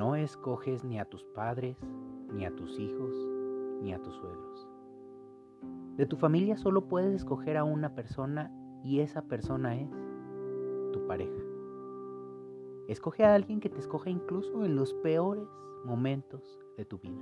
No escoges ni a tus padres, ni a tus hijos, ni a tus suegros. De tu familia solo puedes escoger a una persona y esa persona es tu pareja. Escoge a alguien que te escoja incluso en los peores momentos de tu vida.